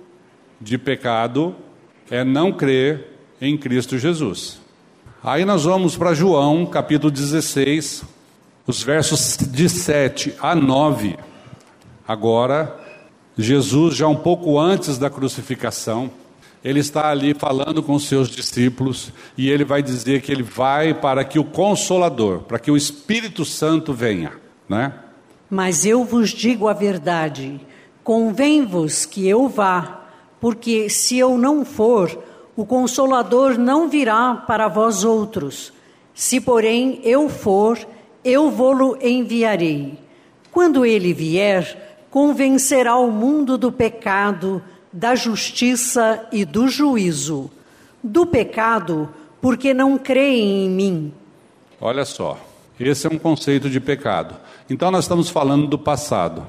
de pecado é não crer em Cristo Jesus. Aí nós vamos para João, capítulo 16, os versos de 7 a 9. Agora, Jesus, já um pouco antes da crucificação, ele está ali falando com seus discípulos e ele vai dizer que ele vai para que o Consolador, para que o Espírito Santo venha, né? Mas eu vos digo a verdade: convém-vos que eu vá, porque se eu não for, o Consolador não virá para vós outros. Se, porém, eu for, eu vou-lo enviarei. Quando ele vier, convencerá o mundo do pecado, da justiça e do juízo, do pecado, porque não creem em mim. Olha só, esse é um conceito de pecado. Então nós estamos falando do passado.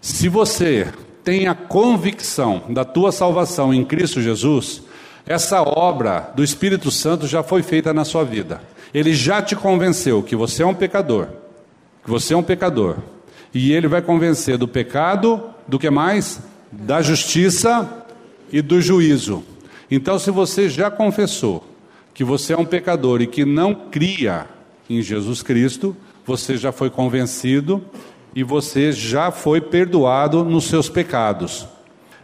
Se você tem a convicção da tua salvação em Cristo Jesus, essa obra do Espírito Santo já foi feita na sua vida. Ele já te convenceu que você é um pecador, que você é um pecador. E ele vai convencer do pecado, do que mais? da justiça e do juízo. Então, se você já confessou que você é um pecador e que não cria em Jesus Cristo, você já foi convencido e você já foi perdoado nos seus pecados.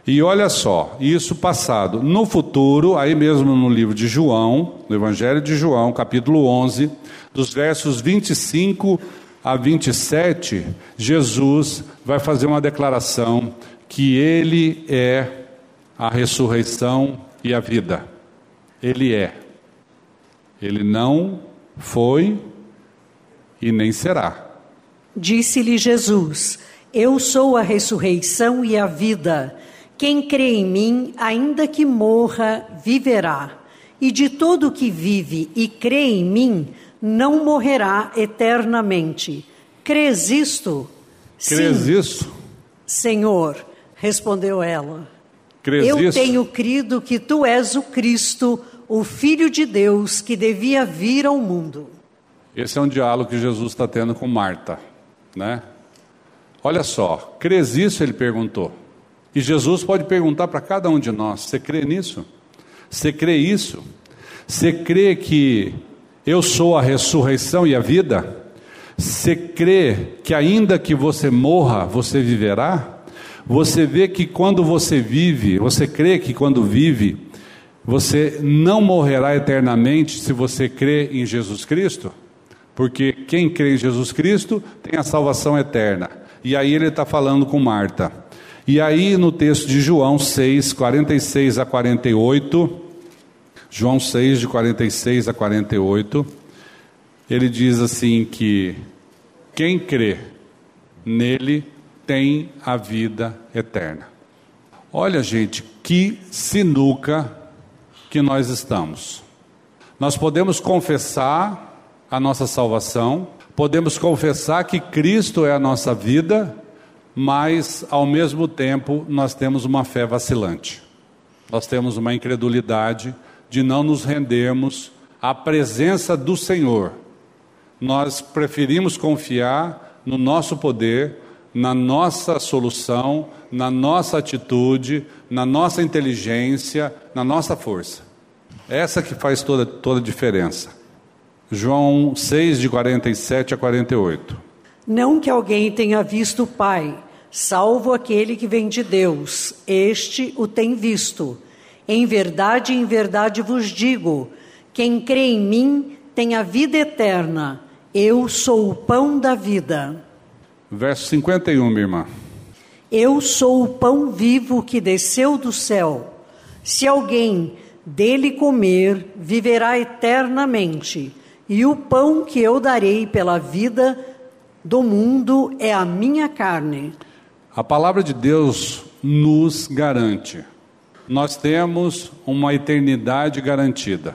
E olha só, isso passado. No futuro, aí mesmo no livro de João, no Evangelho de João, capítulo 11, dos versos 25 a 27, Jesus vai fazer uma declaração que Ele é a ressurreição e a vida. Ele é. Ele não foi e nem será. Disse-lhe Jesus: Eu sou a ressurreição e a vida. Quem crê em mim, ainda que morra, viverá. E de todo que vive e crê em mim, não morrerá eternamente. Crês isto? Crês Sim. isso? Senhor, Respondeu ela: Crês Eu tenho crido que tu és o Cristo, o Filho de Deus que devia vir ao mundo. Esse é um diálogo que Jesus está tendo com Marta, né? Olha só, crês isso? Ele perguntou. E Jesus pode perguntar para cada um de nós: você crê nisso? Você crê isso? Você crê que eu sou a ressurreição e a vida? Você crê que ainda que você morra, você viverá? Você vê que quando você vive, você crê que quando vive, você não morrerá eternamente se você crê em Jesus Cristo? Porque quem crê em Jesus Cristo tem a salvação eterna. E aí ele está falando com Marta. E aí no texto de João 6, 46 a 48, João 6, de 46 a 48, ele diz assim que quem crê nele tem a vida eterna. Olha, gente, que sinuca que nós estamos. Nós podemos confessar a nossa salvação, podemos confessar que Cristo é a nossa vida, mas ao mesmo tempo nós temos uma fé vacilante. Nós temos uma incredulidade de não nos rendermos à presença do Senhor. Nós preferimos confiar no nosso poder, na nossa solução, na nossa atitude, na nossa inteligência, na nossa força. Essa que faz toda, toda a diferença. João 6, de 47 a 48. Não que alguém tenha visto o Pai, salvo aquele que vem de Deus, este o tem visto. Em verdade, em verdade vos digo: quem crê em mim tem a vida eterna. Eu sou o pão da vida. Verso 51, minha irmã. Eu sou o pão vivo que desceu do céu. Se alguém dele comer, viverá eternamente. E o pão que eu darei pela vida do mundo é a minha carne. A palavra de Deus nos garante. Nós temos uma eternidade garantida.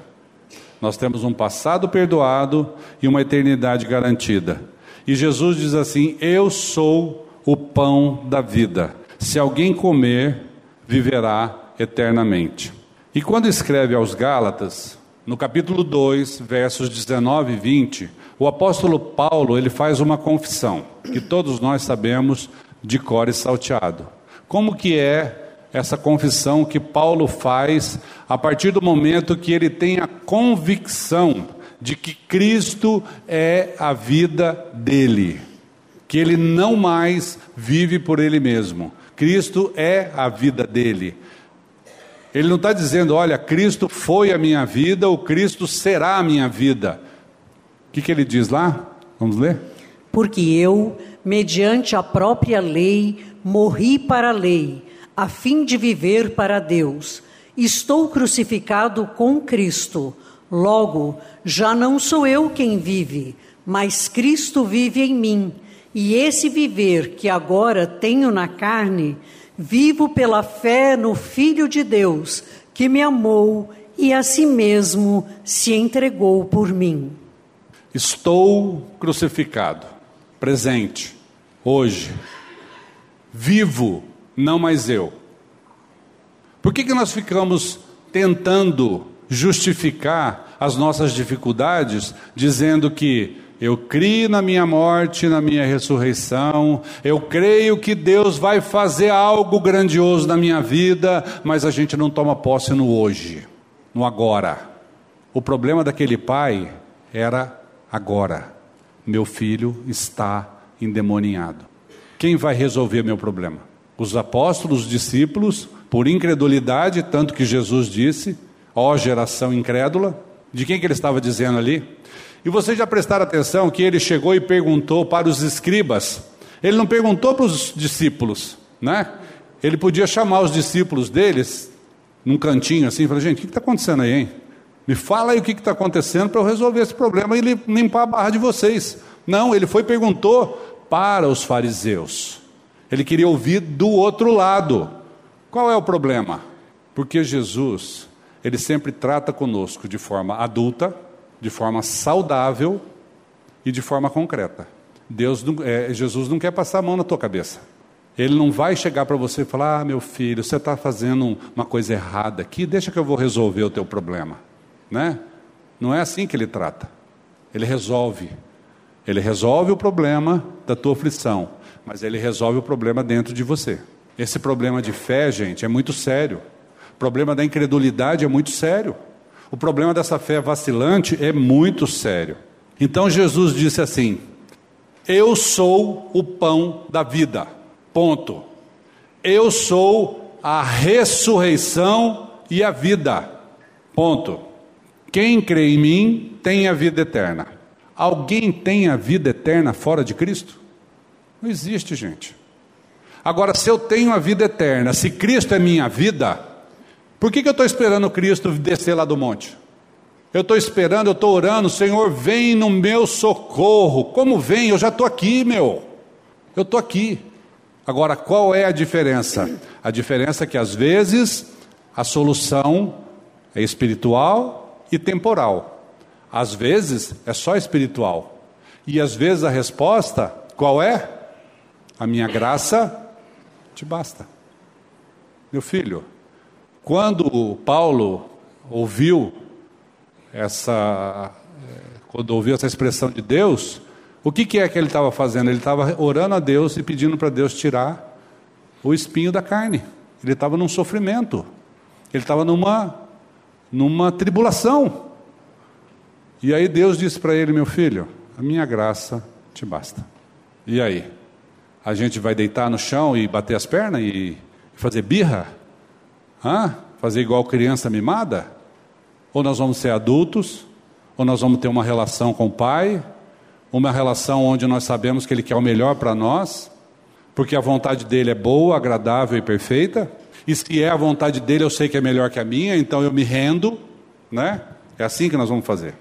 Nós temos um passado perdoado e uma eternidade garantida. E Jesus diz assim: Eu sou o pão da vida. Se alguém comer, viverá eternamente. E quando escreve aos Gálatas, no capítulo 2, versos 19 e 20, o apóstolo Paulo, ele faz uma confissão, que todos nós sabemos de cor e salteado. Como que é essa confissão que Paulo faz a partir do momento que ele tem a convicção de que Cristo é a vida dele, que ele não mais vive por ele mesmo, Cristo é a vida dele. Ele não está dizendo, olha, Cristo foi a minha vida, ou Cristo será a minha vida. O que, que ele diz lá? Vamos ler? Porque eu, mediante a própria lei, morri para a lei, a fim de viver para Deus. Estou crucificado com Cristo. Logo, já não sou eu quem vive, mas Cristo vive em mim. E esse viver que agora tenho na carne, vivo pela fé no Filho de Deus, que me amou e a si mesmo se entregou por mim. Estou crucificado, presente, hoje, vivo, não mais eu. Por que, que nós ficamos tentando justificar as nossas dificuldades, dizendo que eu creio na minha morte, na minha ressurreição, eu creio que Deus vai fazer algo grandioso na minha vida, mas a gente não toma posse no hoje, no agora. O problema daquele pai era agora. Meu filho está endemoniado. Quem vai resolver meu problema? Os apóstolos, os discípulos, por incredulidade, tanto que Jesus disse: Ó geração incrédula, de quem que ele estava dizendo ali? E vocês já prestaram atenção que ele chegou e perguntou para os escribas. Ele não perguntou para os discípulos, né? Ele podia chamar os discípulos deles num cantinho assim, e falar: gente, o que está acontecendo aí, hein? Me fala aí o que está acontecendo para eu resolver esse problema e limpar a barra de vocês. Não, ele foi e perguntou para os fariseus. Ele queria ouvir do outro lado. Qual é o problema? Porque Jesus ele sempre trata conosco de forma adulta, de forma saudável e de forma concreta. Deus, é, Jesus não quer passar a mão na tua cabeça. Ele não vai chegar para você e falar: Ah, meu filho, você está fazendo uma coisa errada aqui, deixa que eu vou resolver o teu problema. Né? Não é assim que ele trata. Ele resolve. Ele resolve o problema da tua aflição, mas ele resolve o problema dentro de você. Esse problema de fé, gente, é muito sério problema da incredulidade é muito sério. O problema dessa fé vacilante é muito sério. Então Jesus disse assim: Eu sou o pão da vida. Ponto. Eu sou a ressurreição e a vida. Ponto. Quem crê em mim tem a vida eterna. Alguém tem a vida eterna fora de Cristo? Não existe, gente. Agora, se eu tenho a vida eterna, se Cristo é minha vida, por que, que eu estou esperando Cristo descer lá do monte? Eu estou esperando, eu estou orando, Senhor, vem no meu socorro. Como vem? Eu já estou aqui, meu. Eu estou aqui. Agora, qual é a diferença? A diferença é que às vezes a solução é espiritual e temporal. Às vezes é só espiritual. E às vezes a resposta, qual é? A minha graça te basta. Meu filho, quando Paulo ouviu essa quando ouviu essa expressão de Deus, o que, que é que ele estava fazendo? Ele estava orando a Deus e pedindo para Deus tirar o espinho da carne. Ele estava num sofrimento. Ele estava numa, numa tribulação. E aí Deus disse para ele: Meu filho, a minha graça te basta. E aí? A gente vai deitar no chão e bater as pernas e fazer birra? Hã? Fazer igual criança mimada? Ou nós vamos ser adultos? Ou nós vamos ter uma relação com o Pai? Uma relação onde nós sabemos que Ele quer o melhor para nós? Porque a vontade dele é boa, agradável e perfeita? E se é a vontade dele, eu sei que é melhor que a minha, então eu me rendo, né? É assim que nós vamos fazer.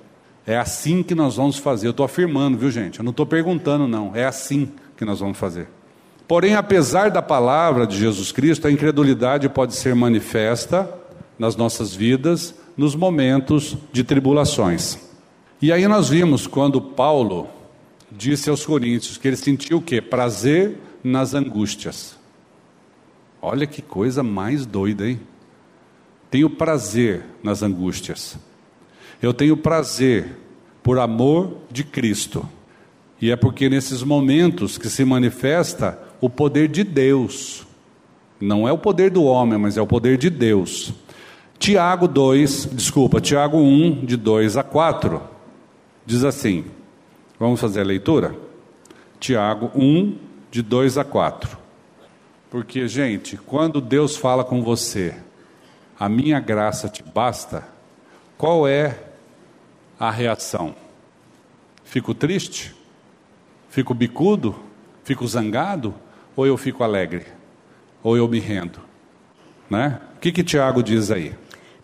É assim que nós vamos fazer. Eu estou afirmando, viu, gente? Eu não estou perguntando, não. É assim que nós vamos fazer. Porém, apesar da palavra de Jesus Cristo, a incredulidade pode ser manifesta nas nossas vidas nos momentos de tribulações. E aí nós vimos quando Paulo disse aos coríntios que ele sentiu o quê? Prazer nas angústias. Olha que coisa mais doida, hein? Tenho prazer nas angústias. Eu tenho prazer por amor de Cristo. E é porque nesses momentos que se manifesta o poder de Deus. Não é o poder do homem, mas é o poder de Deus. Tiago 2, desculpa, Tiago 1, de 2 a 4, diz assim: vamos fazer a leitura? Tiago 1, de 2 a 4. Porque, gente, quando Deus fala com você, a minha graça te basta, qual é a reação? Fico triste? Fico bicudo? Fico zangado? Ou eu fico alegre? Ou eu me rendo? Né? O que, que Tiago diz aí?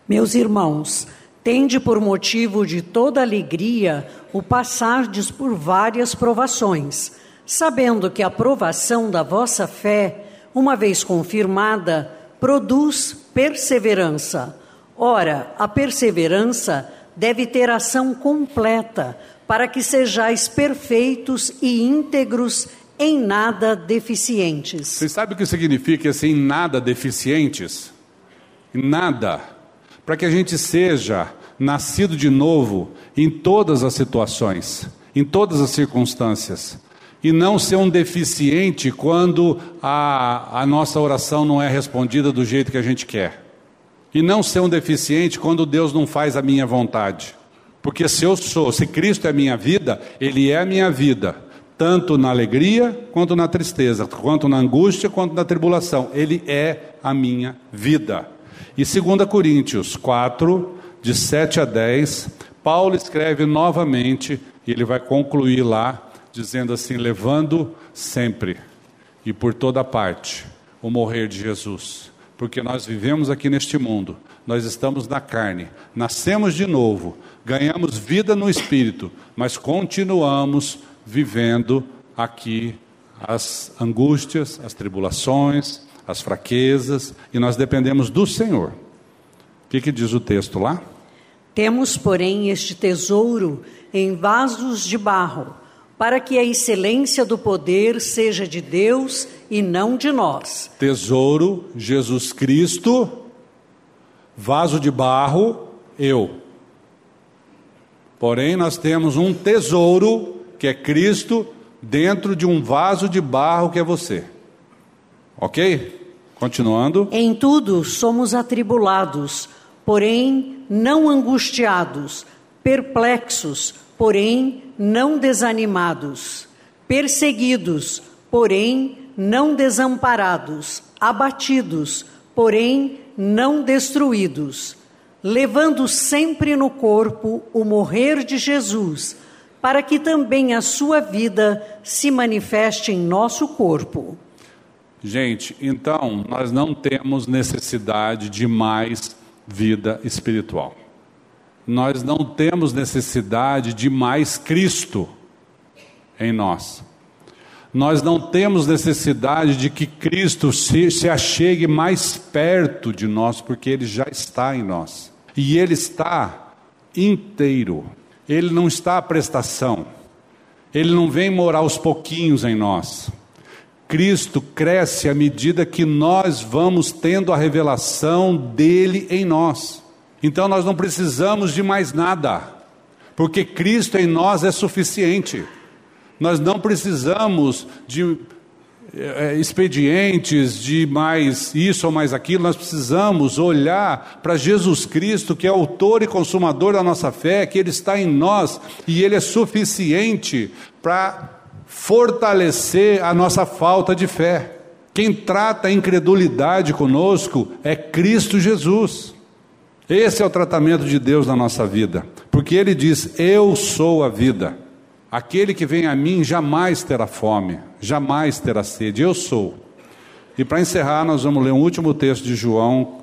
Meus irmãos, tende por motivo de toda alegria o passardes por várias provações, sabendo que a provação da vossa fé uma vez confirmada, produz perseverança. Ora, a perseverança deve ter ação completa, para que sejais perfeitos e íntegros, em nada deficientes. Vocês sabem o que significa assim, nada deficientes? Nada. Para que a gente seja nascido de novo em todas as situações, em todas as circunstâncias e não ser um deficiente quando a, a nossa oração não é respondida do jeito que a gente quer. E não ser um deficiente quando Deus não faz a minha vontade. Porque se eu sou, se Cristo é minha vida, Ele é a minha vida, tanto na alegria quanto na tristeza, quanto na angústia quanto na tribulação. Ele é a minha vida. E 2 Coríntios 4, de 7 a 10, Paulo escreve novamente, e ele vai concluir lá dizendo assim: levando sempre e por toda parte o morrer de Jesus, porque nós vivemos aqui neste mundo, nós estamos na carne, nascemos de novo, ganhamos vida no espírito, mas continuamos vivendo aqui as angústias, as tribulações, as fraquezas, e nós dependemos do Senhor. O que, que diz o texto lá? Temos, porém, este tesouro em vasos de barro para que a excelência do poder seja de Deus e não de nós. Tesouro, Jesus Cristo, vaso de barro, eu. Porém, nós temos um tesouro, que é Cristo, dentro de um vaso de barro que é você. Ok? Continuando. Em tudo somos atribulados, porém não angustiados, perplexos, porém não desanimados, perseguidos, porém não desamparados, abatidos, porém não destruídos, levando sempre no corpo o morrer de Jesus, para que também a sua vida se manifeste em nosso corpo. Gente, então nós não temos necessidade de mais vida espiritual. Nós não temos necessidade de mais Cristo em nós. Nós não temos necessidade de que Cristo se, se achegue mais perto de nós, porque Ele já está em nós. E Ele está inteiro. Ele não está à prestação. Ele não vem morar aos pouquinhos em nós. Cristo cresce à medida que nós vamos tendo a revelação dele em nós. Então nós não precisamos de mais nada, porque Cristo em nós é suficiente. Nós não precisamos de é, expedientes, de mais isso ou mais aquilo, nós precisamos olhar para Jesus Cristo, que é autor e consumador da nossa fé, que Ele está em nós e Ele é suficiente para fortalecer a nossa falta de fé. Quem trata a incredulidade conosco é Cristo Jesus. Esse é o tratamento de Deus na nossa vida, porque Ele diz: Eu sou a vida. Aquele que vem a mim jamais terá fome, jamais terá sede. Eu sou. E para encerrar, nós vamos ler um último texto de João,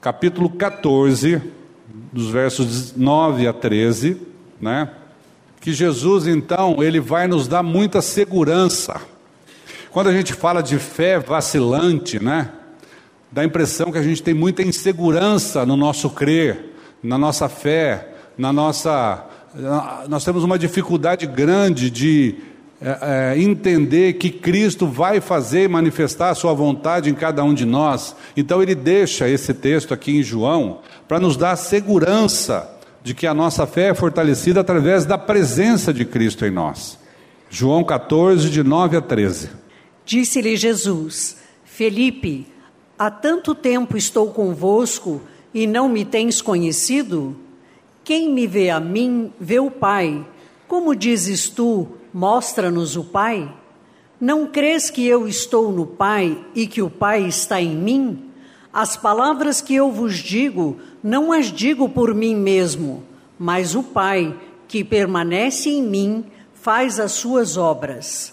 capítulo 14, dos versos 9 a 13, né? Que Jesus então, ele vai nos dar muita segurança. Quando a gente fala de fé vacilante, né? Dá a impressão que a gente tem muita insegurança no nosso crer, na nossa fé, na nossa. Nós temos uma dificuldade grande de é, é, entender que Cristo vai fazer e manifestar a sua vontade em cada um de nós. Então ele deixa esse texto aqui em João para nos dar segurança de que a nossa fé é fortalecida através da presença de Cristo em nós. João 14, de 9 a 13. Disse-lhe Jesus: Felipe, Há tanto tempo estou convosco e não me tens conhecido? Quem me vê a mim, vê o Pai. Como dizes tu, mostra-nos o Pai? Não crês que eu estou no Pai e que o Pai está em mim? As palavras que eu vos digo, não as digo por mim mesmo, mas o Pai, que permanece em mim, faz as suas obras.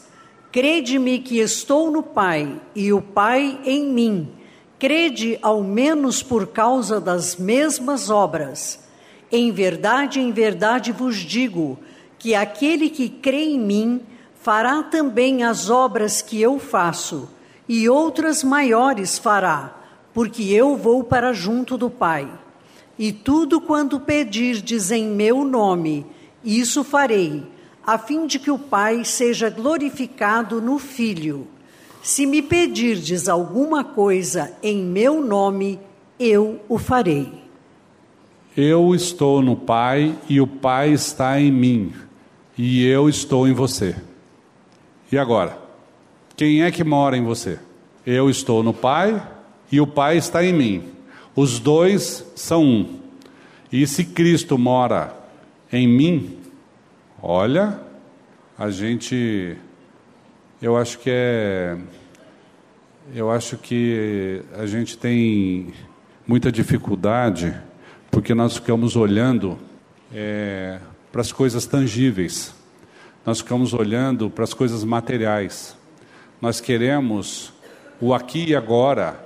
Crede-me que estou no Pai e o Pai em mim crede ao menos por causa das mesmas obras. Em verdade, em verdade vos digo que aquele que crê em mim fará também as obras que eu faço, e outras maiores fará, porque eu vou para junto do Pai. E tudo quanto pedirdes em meu nome, isso farei, a fim de que o Pai seja glorificado no Filho. Se me pedirdes alguma coisa em meu nome, eu o farei. Eu estou no Pai e o Pai está em mim, e eu estou em você. E agora? Quem é que mora em você? Eu estou no Pai e o Pai está em mim. Os dois são um. E se Cristo mora em mim, olha, a gente eu acho que é. Eu acho que a gente tem muita dificuldade porque nós ficamos olhando é, para as coisas tangíveis, nós ficamos olhando para as coisas materiais. Nós queremos o aqui e agora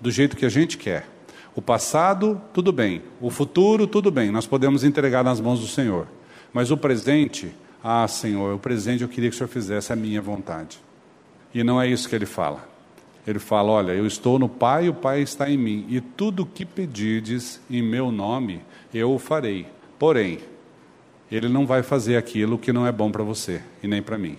do jeito que a gente quer. O passado, tudo bem. O futuro, tudo bem. Nós podemos entregar nas mãos do Senhor. Mas o presente, ah, Senhor, o presente eu queria que o Senhor fizesse a minha vontade. E não é isso que ele fala. Ele fala: Olha, eu estou no Pai, o Pai está em mim, e tudo o que pedirdes em meu nome, eu o farei. Porém, ele não vai fazer aquilo que não é bom para você e nem para mim.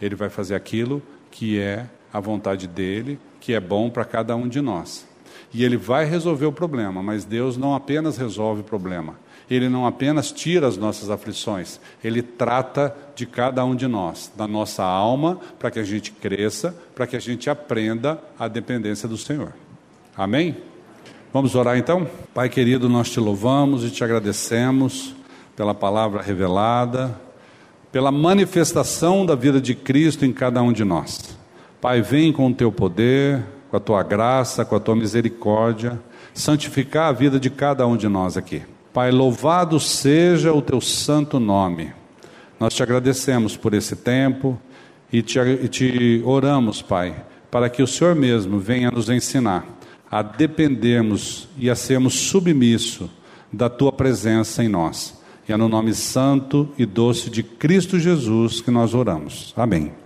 Ele vai fazer aquilo que é a vontade dele, que é bom para cada um de nós. E ele vai resolver o problema, mas Deus não apenas resolve o problema, ele não apenas tira as nossas aflições, ele trata de cada um de nós, da nossa alma, para que a gente cresça, para que a gente aprenda a dependência do Senhor. Amém? Vamos orar então? Pai querido, nós te louvamos e te agradecemos pela palavra revelada, pela manifestação da vida de Cristo em cada um de nós. Pai, vem com o teu poder, com a tua graça, com a tua misericórdia, santificar a vida de cada um de nós aqui. Pai, louvado seja o teu santo nome. Nós te agradecemos por esse tempo e te, e te oramos, Pai, para que o Senhor mesmo venha nos ensinar a dependermos e a sermos submissos da tua presença em nós. E é no nome santo e doce de Cristo Jesus que nós oramos. Amém.